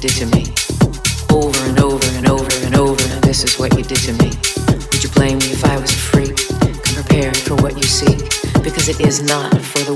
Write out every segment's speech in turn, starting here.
did to me. Over and over and over and over, and this is what you did to me. Would you blame me if I was a freak? Come prepared for what you seek, because it is not for the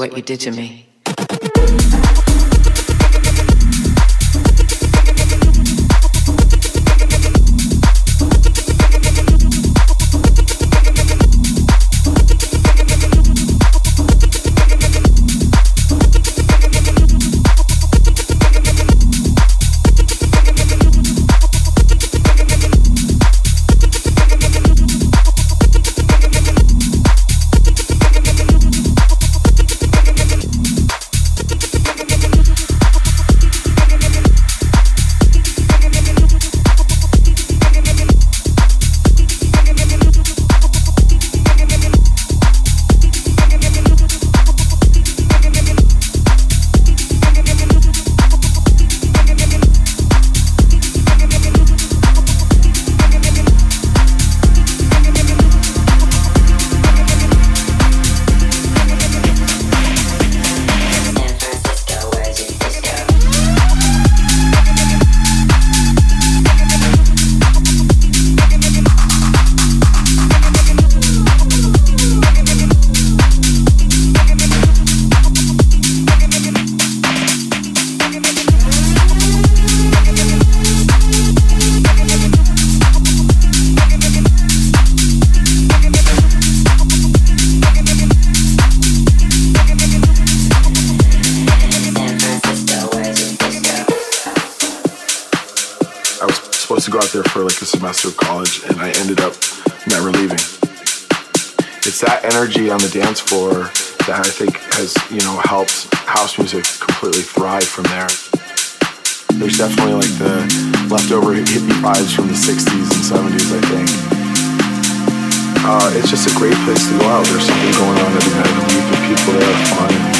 what you did to me. Uh, it's just a great place to go out. There's something going on every night of the week, and people there are fun.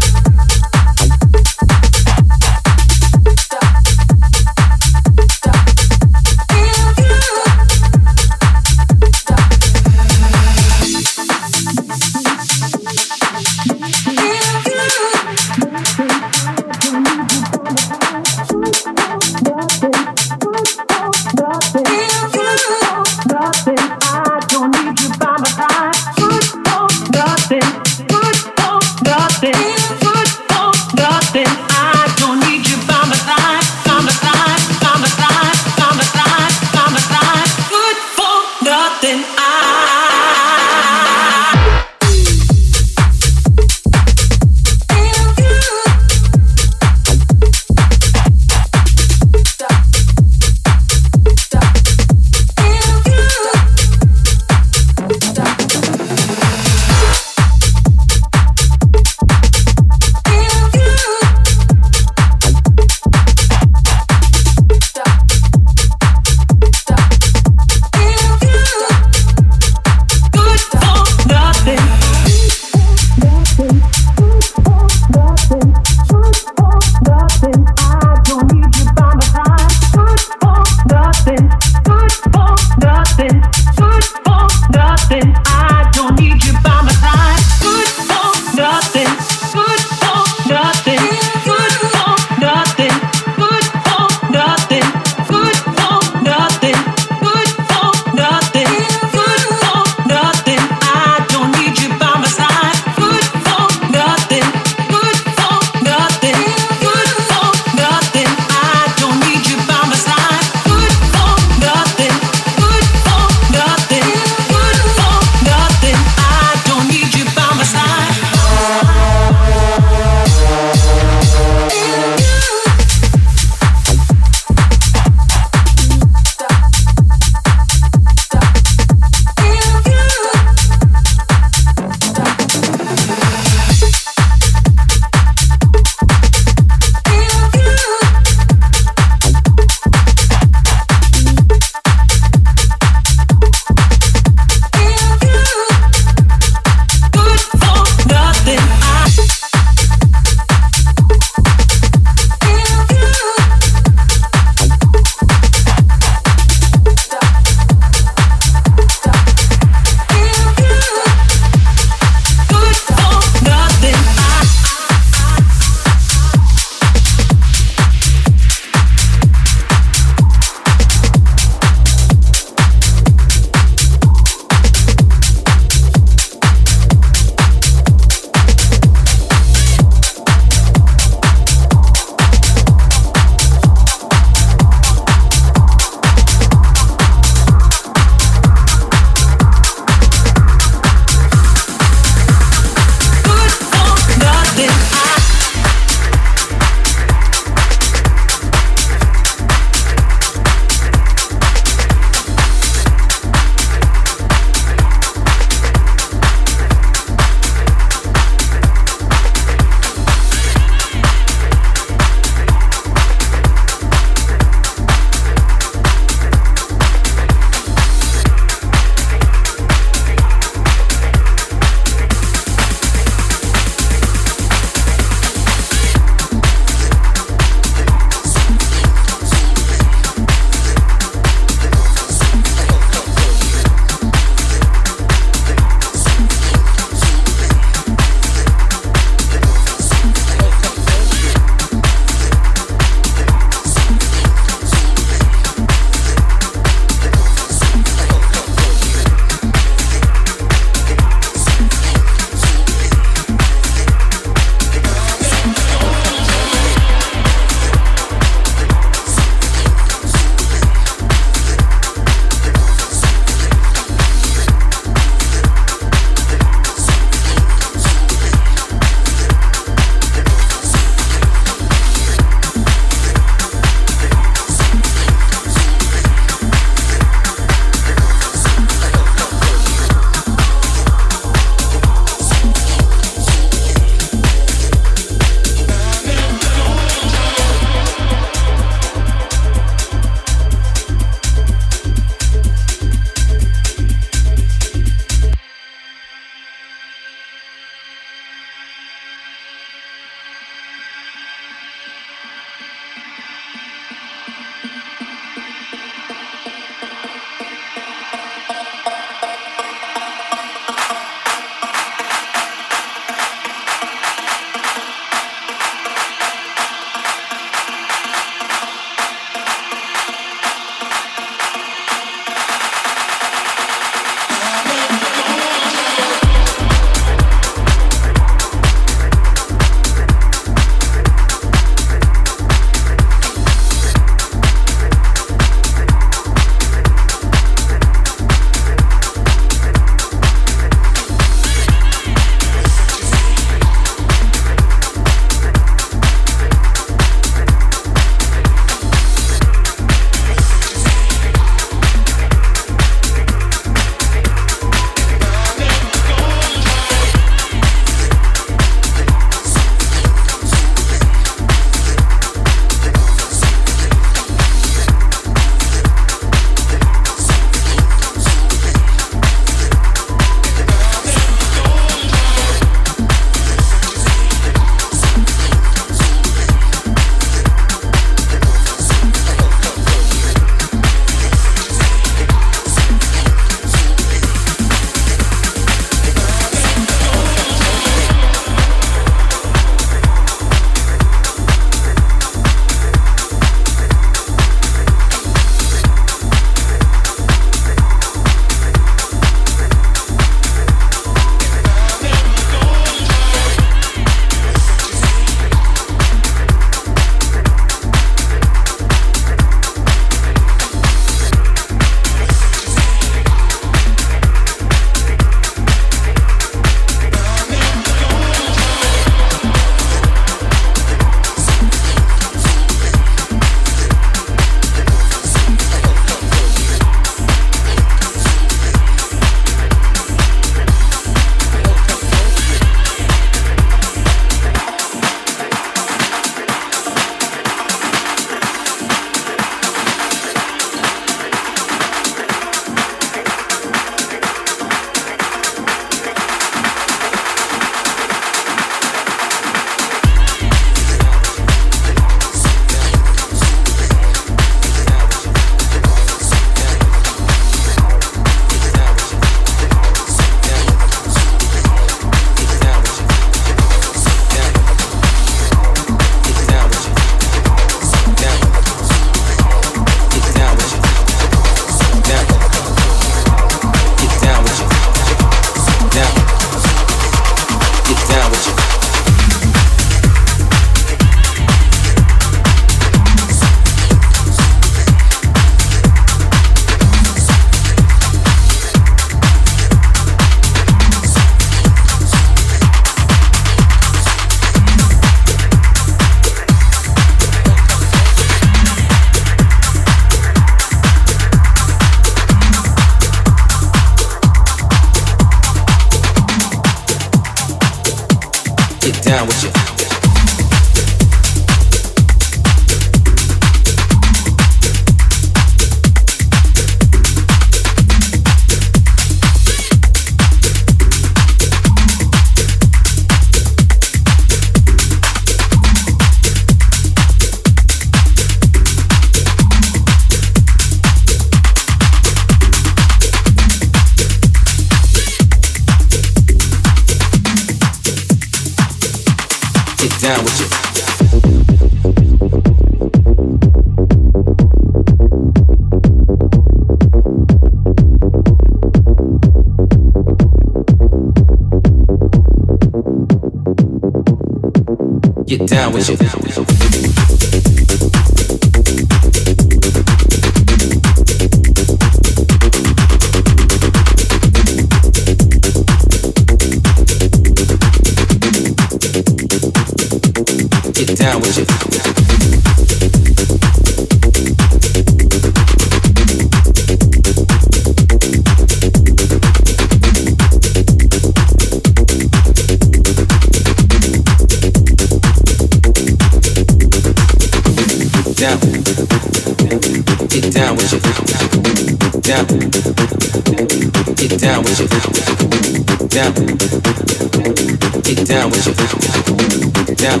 Down.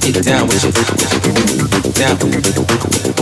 Get down with it. Down.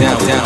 down